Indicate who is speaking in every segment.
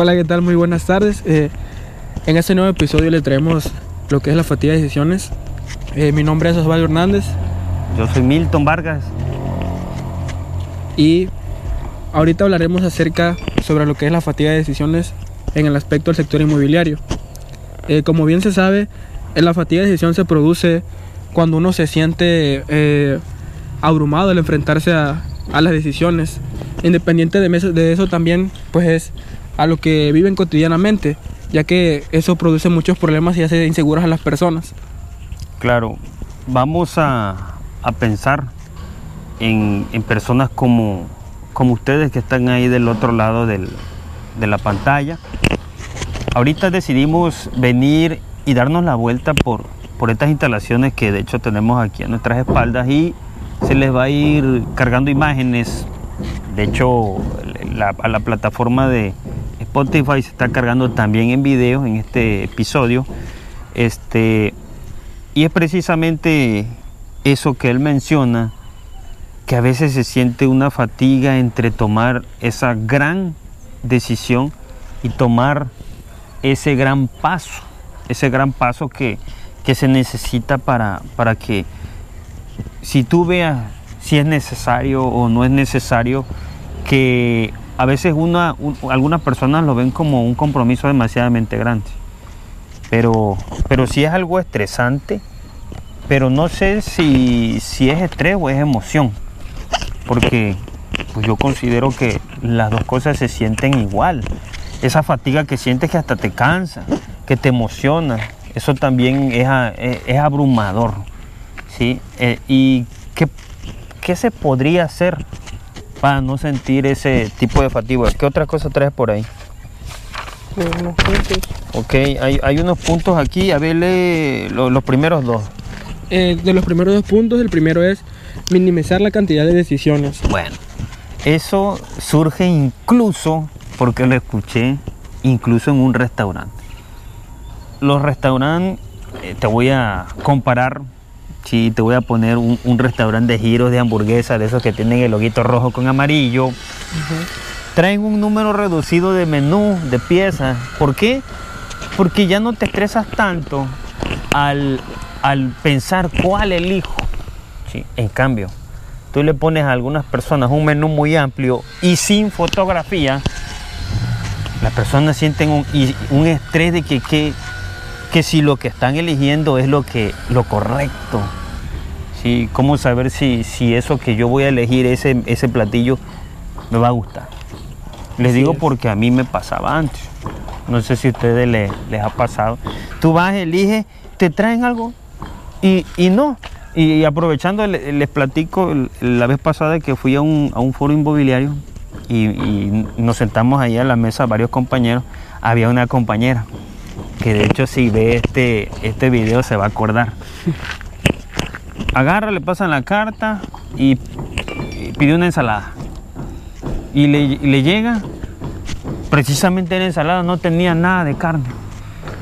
Speaker 1: Hola, ¿qué tal? Muy buenas tardes. Eh, en este nuevo episodio le traemos lo que es la fatiga de decisiones. Eh, mi nombre es Osvaldo Hernández
Speaker 2: Yo soy Milton Vargas.
Speaker 1: y ahorita hablaremos acerca sobre lo que es la fatiga de decisiones en el aspecto del sector inmobiliario. Eh, como bien se sabe, eh, la fatiga de decisión se produce cuando uno se siente eh, abrumado al enfrentarse a, a las decisiones. Independiente de eso también, pues es a lo que viven cotidianamente, ya que eso produce muchos problemas y hace inseguras a las personas.
Speaker 2: Claro, vamos a, a pensar en, en personas como, como ustedes que están ahí del otro lado del- de la pantalla. Ahorita decidimos venir y darnos la vuelta por, por estas instalaciones que de hecho tenemos aquí a nuestras espaldas y se les va a ir cargando imágenes. De hecho, a la plataforma de Spotify se está cargando también en video en este episodio. Este, y es precisamente eso que él menciona, que a veces se siente una fatiga entre tomar esa gran decisión y tomar ese gran paso, ese gran paso que, que se necesita para, para que si tú veas si es necesario o no es necesario, que a veces una, un- algunas personas lo ven como un compromiso demasiadamente grande. Pero, pero sí es algo estresante, pero no sé si, si es estrés o es emoción, porque pues yo considero que las dos cosas se sienten igual. Esa fatiga que sientes que hasta te cansa, que te emociona, eso también es- es abrumador. ¿sí? Eh, ¿Y qué, qué se podría hacer para no sentir ese tipo de fatiga? ¿Qué otra cosa traes por ahí? Ok, hay, hay unos puntos aquí, a ver lee lo- los primeros dos.
Speaker 1: Eh, de los primeros dos puntos, el primero es minimizar la cantidad de decisiones.
Speaker 2: Bueno, eso surge incluso, porque lo escuché, incluso en un restaurante. Los restaurantes, eh, te voy a comparar, sí, te voy a poner un, un restaurante de giros de hamburguesa, de esos que tienen el loguito rojo con amarillo. Traen un número reducido de menú, de piezas. ¿Por qué? Porque ya no te estresas tanto al, al pensar cuál elijo. Sí, en cambio, tú le pones a algunas personas un menú muy amplio y sin fotografía, las personas sienten un, un estrés de que, que, que si lo que están eligiendo es lo, que, lo correcto. Sí, ¿Cómo saber si, si eso que yo voy a elegir, ese, ese platillo, me va a gustar? Les
Speaker 1: Así
Speaker 2: digo
Speaker 1: es.
Speaker 2: porque a mí me pasaba antes. No sé si a ustedes le- les ha pasado. Tú vas, eliges, te traen algo y, y no. Y aprovechando, le- les platico la vez pasada que fui a un, a un foro inmobiliario y, y nos sentamos ahí a la mesa varios compañeros. Había una compañera que de hecho si ve este, este video se va a acordar. Agarra, le pasan la carta y, y pide una ensalada. Y le, y le llega, precisamente la ensalada no tenía nada de carne.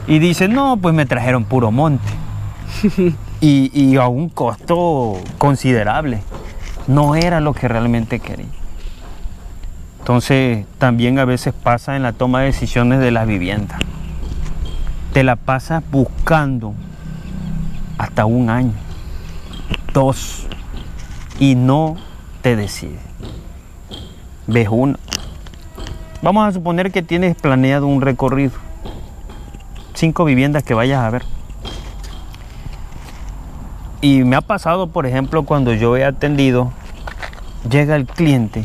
Speaker 2: Y dice, no, pues me trajeron puro monte. y, y a un costo considerable. No era lo que realmente quería. Entonces, también a veces pasa en la toma de decisiones de las viviendas. Te la pasas buscando hasta un año, dos, y no te decides. Ves una. Vamos a suponer que tienes planeado un recorrido. Cinco viviendas que vayas a ver. Y me ha pasado, por ejemplo, cuando yo he atendido, llega el cliente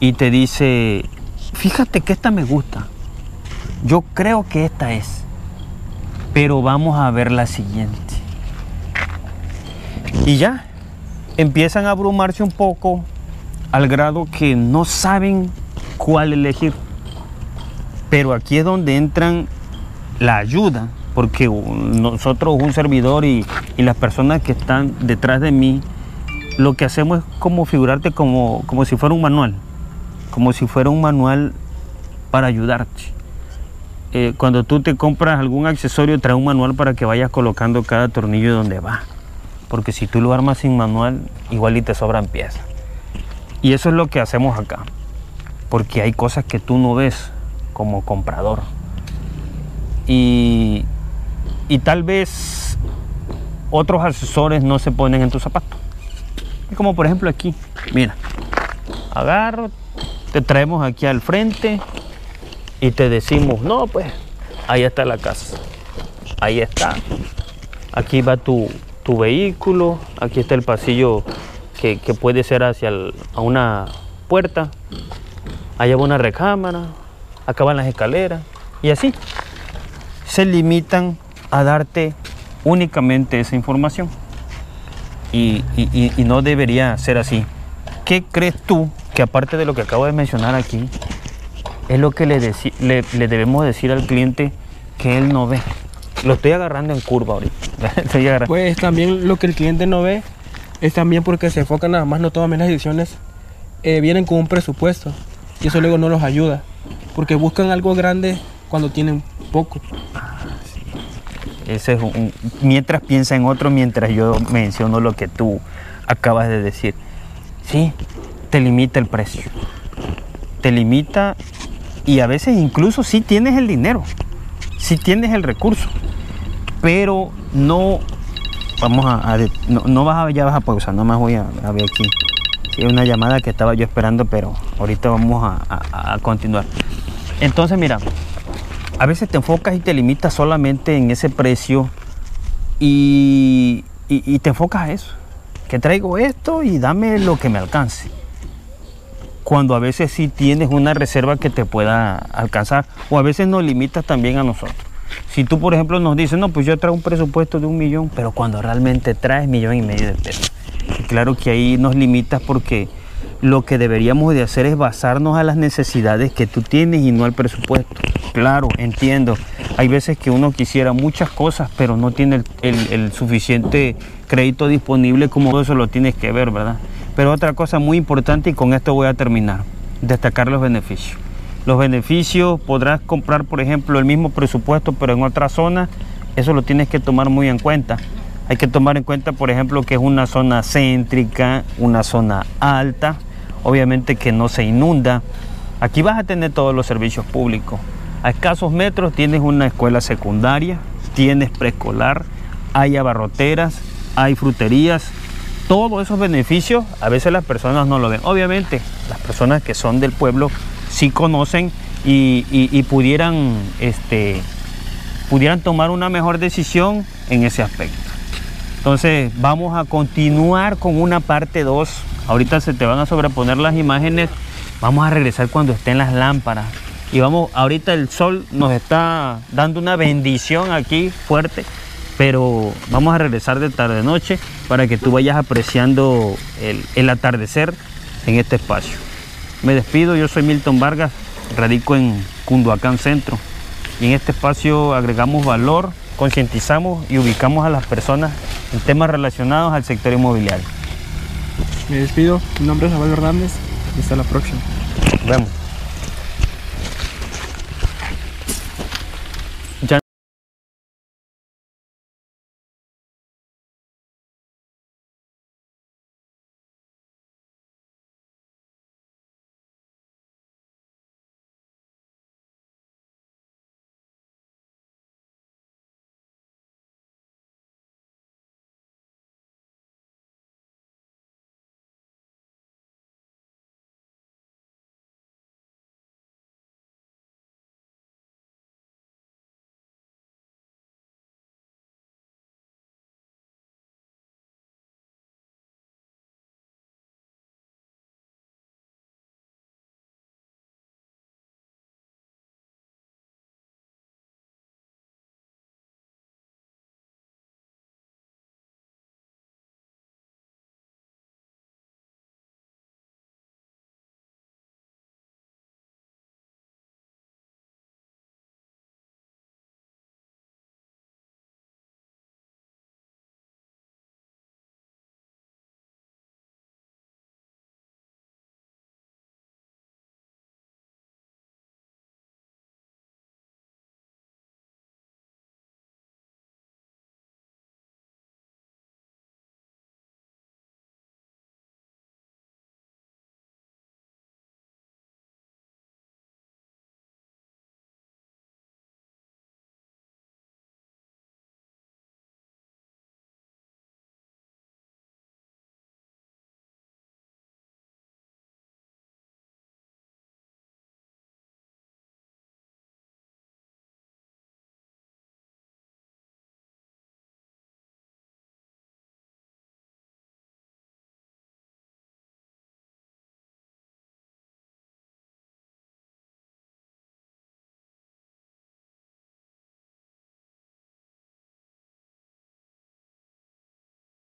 Speaker 2: y te dice, fíjate que esta me gusta. Yo creo que esta es. Pero vamos a ver la siguiente. Y ya, empiezan a abrumarse un poco al grado que no saben cuál elegir. Pero aquí es donde entran la ayuda, porque nosotros, un servidor y, y las personas que están detrás de mí, lo que hacemos es como figurarte como, como si fuera un manual, como si fuera un manual para ayudarte. Eh, cuando tú te compras algún accesorio, trae un manual para que vayas colocando cada tornillo donde va. Porque si tú lo armas sin manual, igual y te sobran piezas. Y eso es lo que hacemos acá. Porque hay cosas que tú no ves. como comprador. Y, y tal vez otros asesores no se ponen en tu zapato. Como por ejemplo aquí, mira, agarro, te traemos aquí al frente y te decimos, no, pues ahí está la casa, ahí está, aquí va tu, tu vehículo, aquí está el pasillo que, que puede ser hacia a una puerta, allá va una recámara, acá van las escaleras y así. Se limitan a darte únicamente esa información y- y- y no debería ser así. ¿Qué crees tú que aparte de lo que acabo de mencionar aquí, es lo que le, deci- le, le debemos decir al cliente que él no ve? Lo estoy agarrando en curva ahorita.
Speaker 1: Pues también lo que el cliente no ve es también porque se enfocan nada más, no todas las decisiones eh, vienen con un presupuesto y eso luego no los ayuda porque buscan algo grande cuando tienen poco.
Speaker 2: Ese es un- mientras piensa en otro, mientras yo menciono lo que tú acabas de decir. Sí, te limita el precio. Te limita y a veces incluso sí tienes el dinero, sí tienes el recurso, pero no, vamos a, a no, no vas a, ya vas a pausar, nomás voy a, ver aquí. Sí, una llamada que estaba yo esperando, pero ahorita vamos a continuar. Entonces, mira, a veces te enfocas y te limitas solamente en ese precio y, y- y te enfocas a eso. Que traigo esto y dame lo que me alcance. Cuando a veces sí tienes una reserva que te pueda alcanzar o a veces nos limitas también a nosotros. Si tú, por ejemplo, nos dices, no, pues yo traigo un presupuesto de un millón, pero cuando realmente traes millón y medio de pesos. Y claro que ahí nos limitas porque lo que deberíamos de hacer es basarnos a las necesidades que tú tienes y no al presupuesto. Claro, entiendo. Hay veces que uno quisiera muchas cosas, pero no tiene el, el- el suficiente crédito disponible como eso lo tienes que ver, ¿verdad? Pero otra cosa muy importante y con esto voy a terminar, destacar los beneficios. Los beneficios podrás comprar, por ejemplo, el mismo presupuesto, pero en otra zona, eso lo tienes que tomar muy en cuenta. Hay que tomar en cuenta, por ejemplo, que es una zona céntrica, una zona alta, obviamente que no se inunda. Aquí vas a tener todos los servicios públicos. A escasos metros tienes una escuela secundaria, tienes preescolar, hay abarroteras, hay fruterías. Todos esos beneficios a veces las personas no lo ven. Obviamente las personas que son del pueblo sí conocen y, pudieran, este, pudieran tomar una mejor decisión en ese aspecto. Entonces vamos a continuar con una parte 2. Ahorita se te van a sobreponer las imágenes. Vamos a regresar cuando estén las lámparas. Y vamos, ahorita el sol nos está dando una bendición aquí fuerte. Pero vamos a regresar de tarde noche para que tú vayas apreciando el, el atardecer en este espacio. Me despido, yo soy Milton Vargas, radico en Cunduacán Centro. Y en este espacio agregamos valor, concientizamos y ubicamos a las personas en temas relacionados al sector inmobiliario.
Speaker 1: Me despido, mi nombre es Abel Hernández y hasta la próxima.
Speaker 2: Nos vemos.